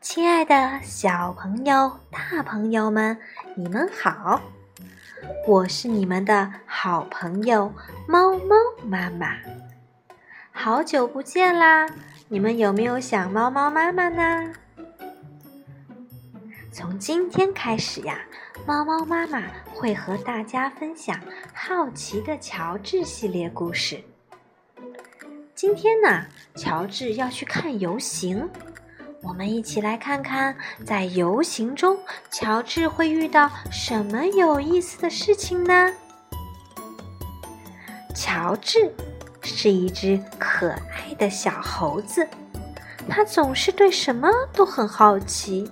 亲爱的小朋友、大朋友们，你们好！我是你们的好朋友猫猫妈妈。好久不见啦！你们有没有想猫猫妈妈呢？从今天开始呀，猫猫妈妈会和大家分享《好奇的乔治》系列故事。今天呢，乔治要去看游行，我们一起来看看，在游行中，乔治会遇到什么有意思的事情呢？乔治是一只可爱的小猴子，他总是对什么都很好奇。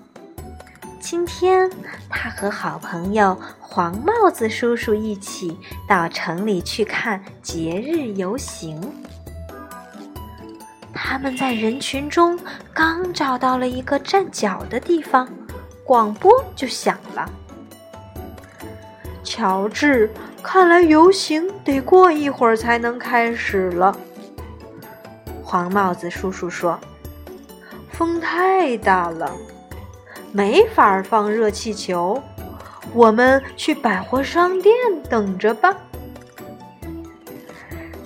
今天，他和好朋友黄帽子叔叔一起到城里去看节日游行。他们在人群中刚找到了一个站脚的地方，广播就响了。乔治，看来游行得过一会儿才能开始了。黄帽子叔叔说：“风太大了，没法放热气球。我们去百货商店等着吧。”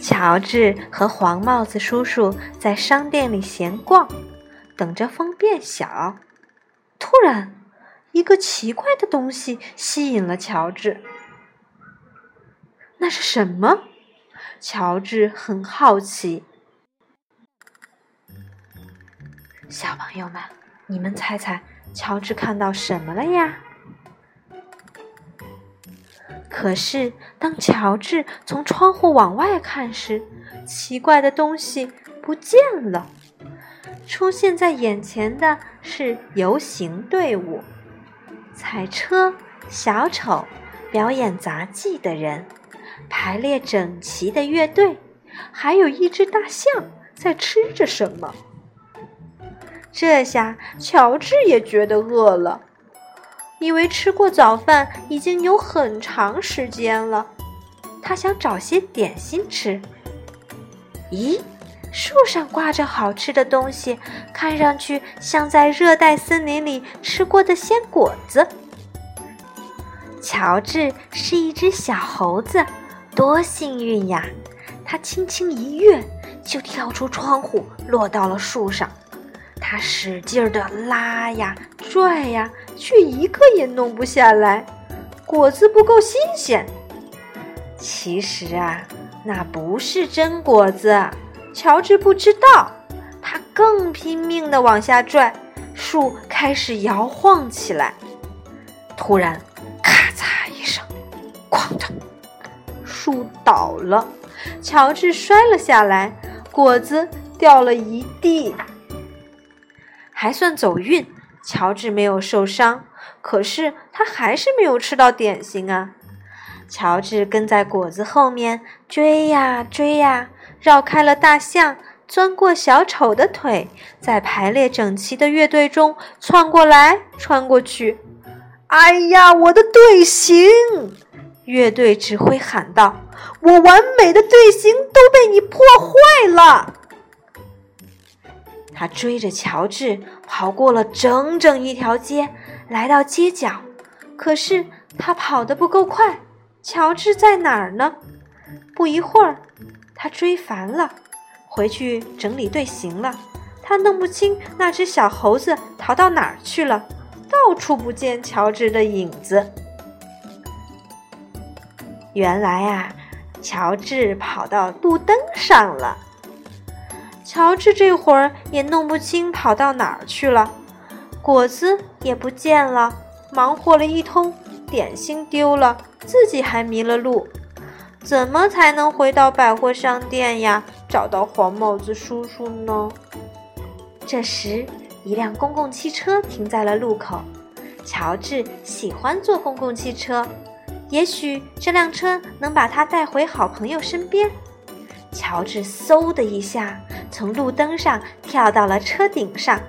乔治和黄帽子叔叔在商店里闲逛，等着风变小。突然，一个奇怪的东西吸引了乔治。那是什么？乔治很好奇。小朋友们，你们猜猜，乔治看到什么了呀？可是，当乔治从窗户往外看时，奇怪的东西不见了。出现在眼前的是游行队伍、彩车、小丑、表演杂技的人、排列整齐的乐队，还有一只大象在吃着什么。这下，乔治也觉得饿了。以为吃过早饭已经有很长时间了，他想找些点心吃。咦，树上挂着好吃的东西，看上去像在热带森林里吃过的鲜果子。乔治是一只小猴子，多幸运呀！他轻轻一跃，就跳出窗户，落到了树上。他使劲的拉呀拽呀，却一个也弄不下来。果子不够新鲜。其实啊，那不是真果子。乔治不知道。他更拼命的往下拽，树开始摇晃起来。突然，咔嚓一声，哐当，树倒了，乔治摔了下来，果子掉了一地。还算走运，乔治没有受伤。可是他还是没有吃到点心啊！乔治跟在果子后面追呀追呀，绕开了大象，钻过小丑的腿，在排列整齐的乐队中窜过来穿过去。哎呀，我的队形！乐队指挥喊道：“我完美的队形都被你破坏了！”他追着乔治跑过了整整一条街，来到街角。可是他跑得不够快，乔治在哪儿呢？不一会儿，他追烦了，回去整理队形了。他弄不清那只小猴子逃到哪儿去了，到处不见乔治的影子。原来啊，乔治跑到路灯上了。乔治这会儿也弄不清跑到哪儿去了，果子也不见了，忙活了一通，点心丢了，自己还迷了路，怎么才能回到百货商店呀？找到黄帽子叔叔呢？这时，一辆公共汽车停在了路口。乔治喜欢坐公共汽车，也许这辆车能把他带回好朋友身边。乔治嗖的一下。从路灯上跳到了车顶上，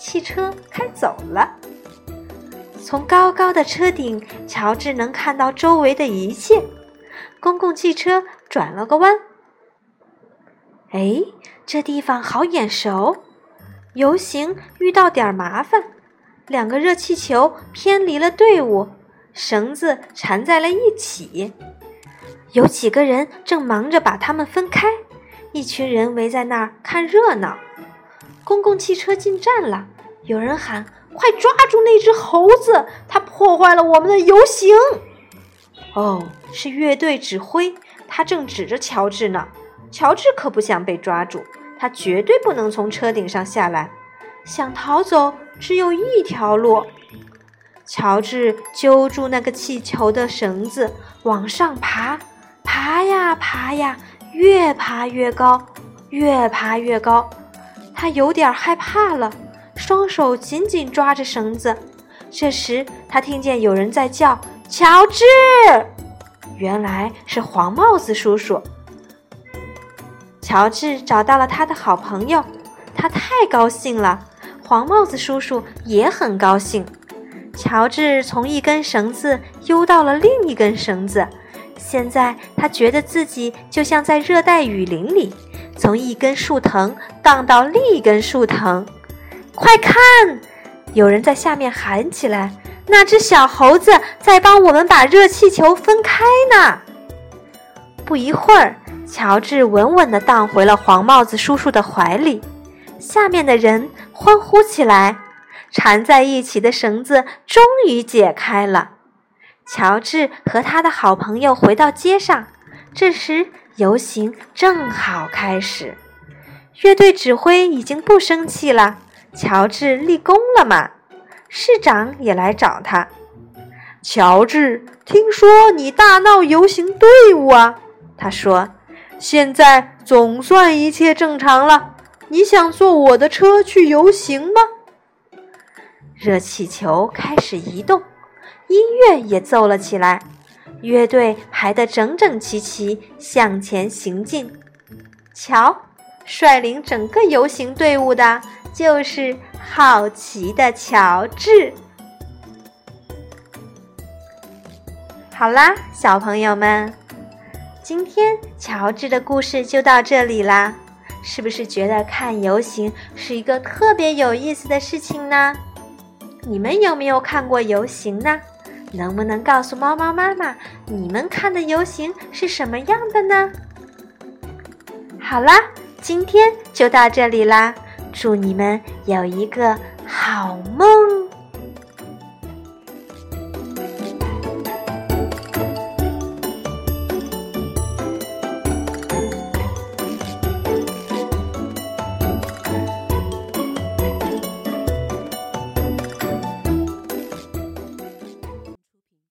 汽车开走了。从高高的车顶，乔治能看到周围的一切。公共汽车转了个弯，哎，这地方好眼熟！游行遇到点麻烦，两个热气球偏离了队伍，绳子缠在了一起。有几个人正忙着把它们分开，一群人围在那儿看热闹。公共汽车进站了，有人喊：“快抓住那只猴子，它破坏了我们的游行！”哦，是乐队指挥，他正指着乔治呢。乔治可不想被抓住，他绝对不能从车顶上下来。想逃走，只有一条路。乔治揪住那个气球的绳子，往上爬。爬呀爬呀，越爬越高，越爬越高。他有点害怕了，双手紧紧抓着绳子。这时，他听见有人在叫：“乔治！”原来是黄帽子叔叔。乔治找到了他的好朋友，他太高兴了。黄帽子叔叔也很高兴。乔治从一根绳子悠到了另一根绳子。现在他觉得自己就像在热带雨林里，从一根树藤荡到另一根树藤。快看，有人在下面喊起来：“那只小猴子在帮我们把热气球分开呢！”不一会儿，乔治稳稳地荡回了黄帽子叔叔的怀里。下面的人欢呼起来，缠在一起的绳子终于解开了。乔治和他的好朋友回到街上，这时游行正好开始。乐队指挥已经不生气了，乔治立功了嘛？市长也来找他。乔治，听说你大闹游行队伍啊？他说：“现在总算一切正常了。你想坐我的车去游行吗？”热气球开始移动。音乐也奏了起来，乐队排得整整齐齐，向前行进。瞧，率领整个游行队伍的就是好奇的乔治。好啦，小朋友们，今天乔治的故事就到这里啦。是不是觉得看游行是一个特别有意思的事情呢？你们有没有看过游行呢？能不能告诉猫猫妈妈，你们看的游行是什么样的呢？好啦，今天就到这里啦，祝你们有一个好梦。